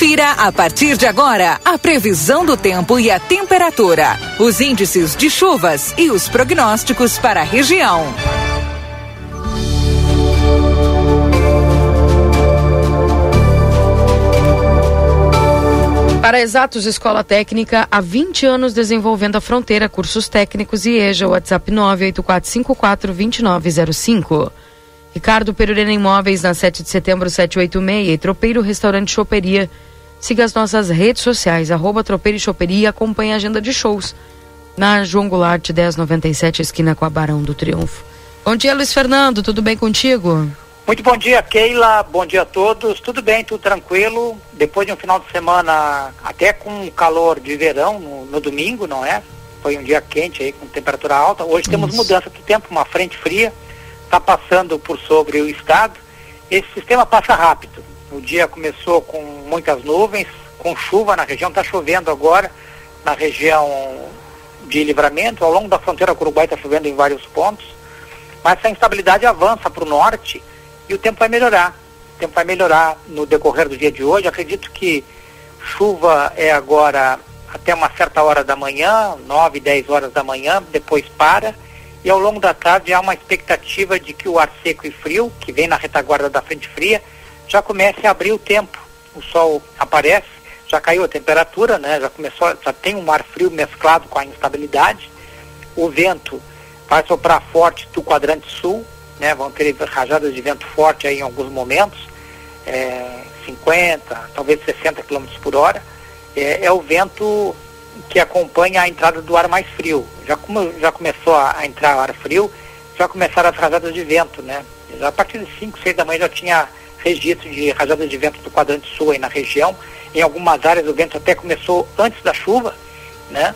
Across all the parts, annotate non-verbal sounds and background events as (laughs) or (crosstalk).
Confira a partir de agora a previsão do tempo e a temperatura, os índices de chuvas e os prognósticos para a região. Para Exatos Escola Técnica, há 20 anos desenvolvendo a fronteira, cursos técnicos e EJA, WhatsApp 984542905. Ricardo Perurena Imóveis, na 7 de setembro, 786, e Tropeiro Restaurante Choperia. Siga as nossas redes sociais, arroba Tropeiro e Choperia e acompanhe a agenda de shows na João Goulart, 1097, esquina com a Barão do Triunfo. Bom dia, Luiz Fernando, tudo bem contigo? Muito bom dia, Keila. Bom dia a todos. Tudo bem, tudo tranquilo. Depois de um final de semana até com calor de verão no, no domingo, não é? Foi um dia quente aí com temperatura alta. Hoje Isso. temos mudança de tempo, uma frente fria está passando por sobre o estado. Esse sistema passa rápido. O dia começou com muitas nuvens, com chuva na região, está chovendo agora na região de livramento, ao longo da fronteira com o Uruguai está chovendo em vários pontos, mas essa instabilidade avança para o norte e o tempo vai melhorar. O tempo vai melhorar no decorrer do dia de hoje. Acredito que chuva é agora até uma certa hora da manhã, 9, 10 horas da manhã, depois para e ao longo da tarde há uma expectativa de que o ar seco e frio, que vem na retaguarda da frente fria, já comece a abrir o tempo. O sol aparece, já caiu a temperatura, né? Já começou, já tem um ar frio mesclado com a instabilidade. O vento vai soprar forte do quadrante sul, né? Vão ter rajadas de vento forte aí em alguns momentos, é, 50, talvez 60 km por hora. É, é o vento que acompanha a entrada do ar mais frio. Já, como, já começou a, a entrar ar frio, já começaram as rajadas de vento, né? Já a partir de 5, 6 da manhã já tinha registro de rajadas de vento do quadrante sul aí na região. Em algumas áreas o vento até começou antes da chuva, né?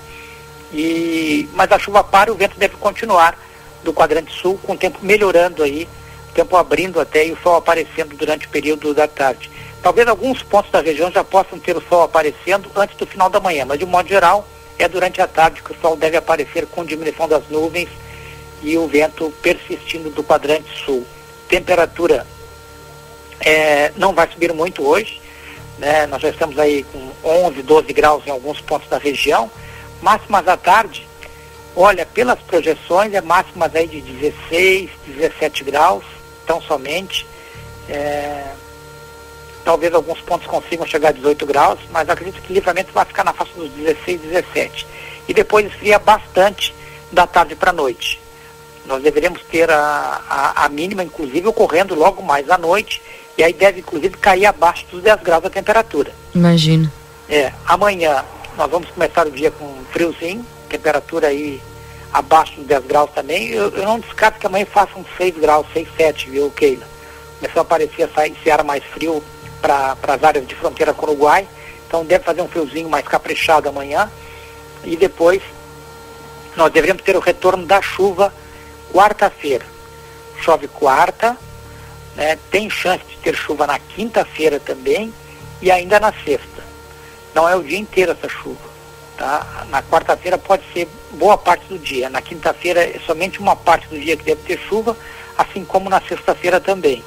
E, mas a chuva para, o vento deve continuar do quadrante sul, com o tempo melhorando aí, o tempo abrindo até e o sol aparecendo durante o período da tarde. Talvez alguns pontos da região já possam ter o sol aparecendo antes do final da manhã, mas de modo geral é durante a tarde que o sol deve aparecer com diminuição das nuvens e o vento persistindo do quadrante sul. Temperatura é, não vai subir muito hoje, né? nós já estamos aí com 11, 12 graus em alguns pontos da região, máximas à tarde, olha, pelas projeções é máximas aí de 16, 17 graus, tão somente. É, talvez alguns pontos consigam chegar a 18 graus, mas acredito que o livramento vai ficar na faixa dos 16, 17. E depois esfria bastante da tarde para a noite. Nós deveremos ter a, a, a, mínima, inclusive, ocorrendo logo mais à noite, e aí deve, inclusive, cair abaixo dos 10 graus a temperatura. Imagina. É, amanhã nós vamos começar o dia com friozinho, temperatura aí abaixo dos 10 graus também. Eu, eu não descarto que amanhã faça uns 6 graus, 6, 7, viu, Keila? Começou a aparecer esse ar mais frio para as áreas de fronteira com o Uruguai. Então deve fazer um friozinho mais caprichado amanhã. E depois nós deveremos ter o retorno da chuva quarta-feira. Chove quarta, né? tem chance de ter chuva na quinta-feira também e ainda na sexta. Não é o dia inteiro essa chuva. Tá? Na quarta-feira pode ser boa parte do dia. Na quinta-feira é somente uma parte do dia que deve ter chuva, assim como na sexta-feira também.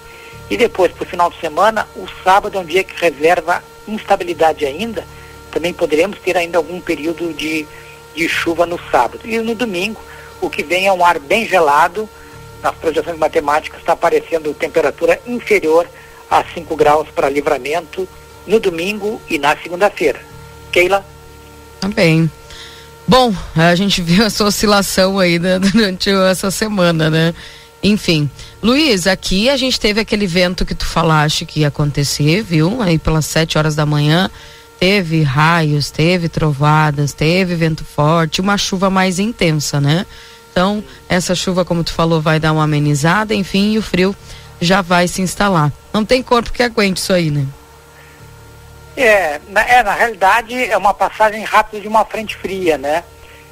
E depois, para o final de semana, o sábado é um dia que reserva instabilidade ainda. Também poderemos ter ainda algum período de, de chuva no sábado. E no domingo, o que vem é um ar bem gelado. Nas projeções matemáticas está aparecendo temperatura inferior a 5 graus para livramento no domingo e na segunda-feira. Keila? Também. Bom, a gente (laughs) viu essa oscilação aí (laughs) durante essa semana, né? Enfim. Luiz, aqui a gente teve aquele vento que tu falaste que ia acontecer, viu? Aí pelas sete horas da manhã teve raios, teve trovadas, teve vento forte, uma chuva mais intensa, né? Então, essa chuva, como tu falou, vai dar uma amenizada, enfim, e o frio já vai se instalar. Não tem corpo que aguente isso aí, né? É, na, é, na realidade é uma passagem rápida de uma frente fria, né?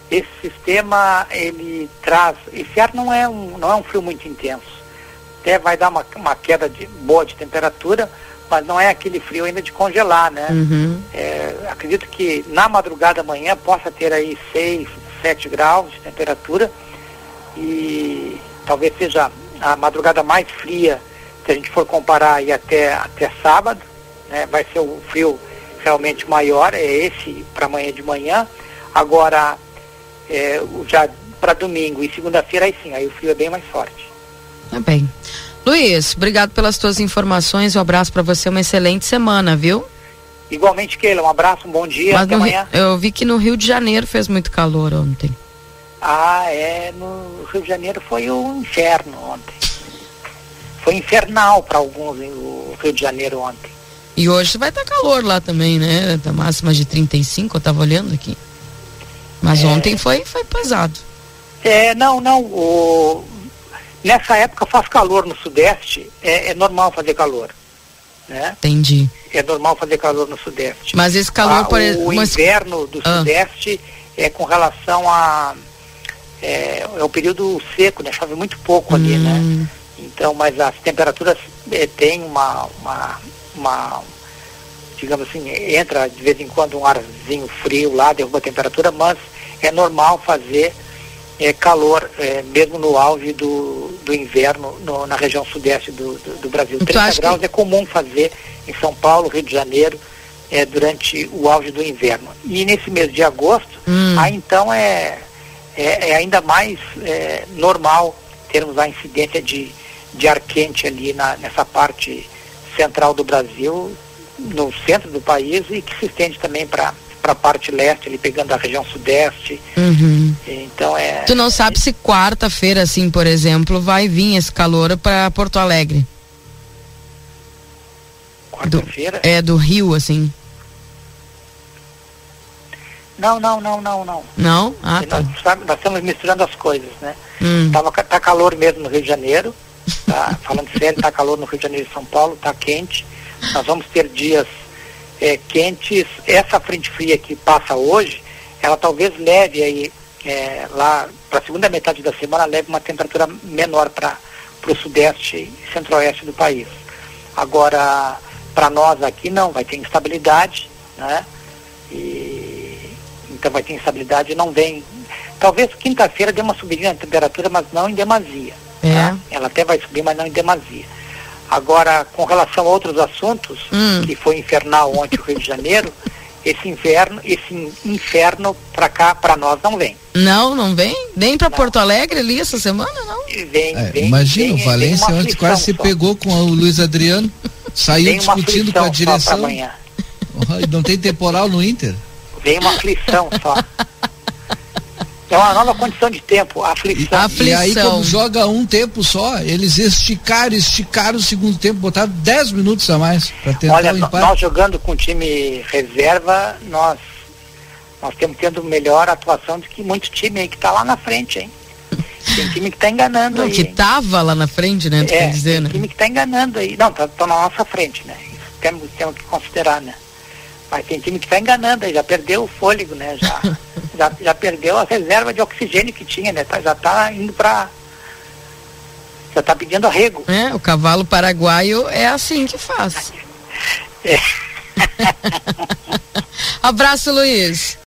esse sistema ele traz esse ar não é um não é um frio muito intenso até vai dar uma, uma queda de boa de temperatura mas não é aquele frio ainda de congelar né uhum. é, acredito que na madrugada amanhã possa ter aí 6, 7 graus de temperatura e talvez seja a madrugada mais fria se a gente for comparar aí até até sábado né vai ser o frio realmente maior, é esse para amanhã de manhã. Agora, é, já para domingo e segunda-feira, aí sim, aí o frio é bem mais forte. Tá bem. Luiz, obrigado pelas tuas informações. Um abraço para você, uma excelente semana, viu? Igualmente, Keila, um abraço, um bom dia, Mas até amanhã. Eu vi que no Rio de Janeiro fez muito calor ontem. Ah, é, no Rio de Janeiro foi o inferno ontem. Foi infernal para alguns o Rio de Janeiro ontem. E hoje vai estar tá calor lá também, né? Tá máxima de 35, eu tava olhando aqui. Mas é... ontem foi, foi pesado. É, não, não. O... Nessa época faz calor no Sudeste, é, é normal fazer calor. Né? Entendi. É normal fazer calor no Sudeste. Mas esse calor, ah, por exemplo. O inverno do ah. Sudeste é com relação a. É, é o período seco, né? Chove muito pouco hum. ali, né? Hum. Então, mas as temperaturas é, têm uma, uma, uma, digamos assim, entra de vez em quando um arzinho frio lá, derruba a temperatura, mas é normal fazer é, calor, é, mesmo no auge do, do inverno no, na região sudeste do, do, do Brasil. 30 graus que... é comum fazer em São Paulo, Rio de Janeiro, é, durante o auge do inverno. E nesse mês de agosto, hum. aí então é, é, é ainda mais é, normal termos a incidência de, de ar quente ali na, nessa parte central do Brasil, no centro do país e que se estende também para para a parte leste, ali pegando a região sudeste. Uhum. Então é. Tu não sabe se quarta-feira, assim, por exemplo, vai vir esse calor para Porto Alegre? Quarta-feira? É do Rio, assim. Não, não, não, não, não. Não? Ah, tá. Nós, nós, estamos misturando as coisas, né? Hum. Tava, tá calor mesmo no Rio de Janeiro, tá? (laughs) Falando sério, tá calor no Rio de Janeiro e São Paulo, tá quente. Nós vamos ter dias é, quentes. Essa frente fria que passa hoje, ela talvez leve aí é, lá para a segunda metade da semana leve uma temperatura menor para o sudeste e centro-oeste do país. Agora, para nós aqui não, vai ter instabilidade, né? E, então vai ter instabilidade e não vem. Talvez quinta-feira dê uma subidinha na temperatura, mas não em demasia. É. Tá? Ela até vai subir, mas não em demasia. Agora, com relação a outros assuntos, hum. que foi infernal ontem o Rio de Janeiro, (laughs) esse inverno, esse inferno para cá, para nós não vem. Não, não vem? Nem para Porto Alegre ali essa semana, não? Vem, é, vem, imagina, vem, o Valência vem antes quase se pegou com o Luiz Adriano, (laughs) saiu discutindo com a direção. Oh, não tem temporal no Inter? Vem uma aflição só. É uma nova condição de tempo, a aflição. aflição. E aí, quando joga um tempo só, eles esticaram, esticaram o segundo tempo, botaram 10 minutos a mais para tentar Olha, o empate. nós jogando com time reserva, nós, nós temos tendo melhor atuação do que muito time aí que está lá na frente, hein? Tem time que está enganando Não, aí. Que estava lá na frente, né? É, dizer, tem né? time que está enganando aí. Não, tá, tá, na nossa frente, né? Isso temos, temos que considerar, né? Mas tem time que está enganando aí, já perdeu o fôlego, né? Já. (laughs) já, já perdeu a reserva de oxigênio que tinha, né? Tá, já está indo para já está pedindo arrego. É, o cavalo paraguaio é assim que faz. É. (laughs) Abraço, Luiz.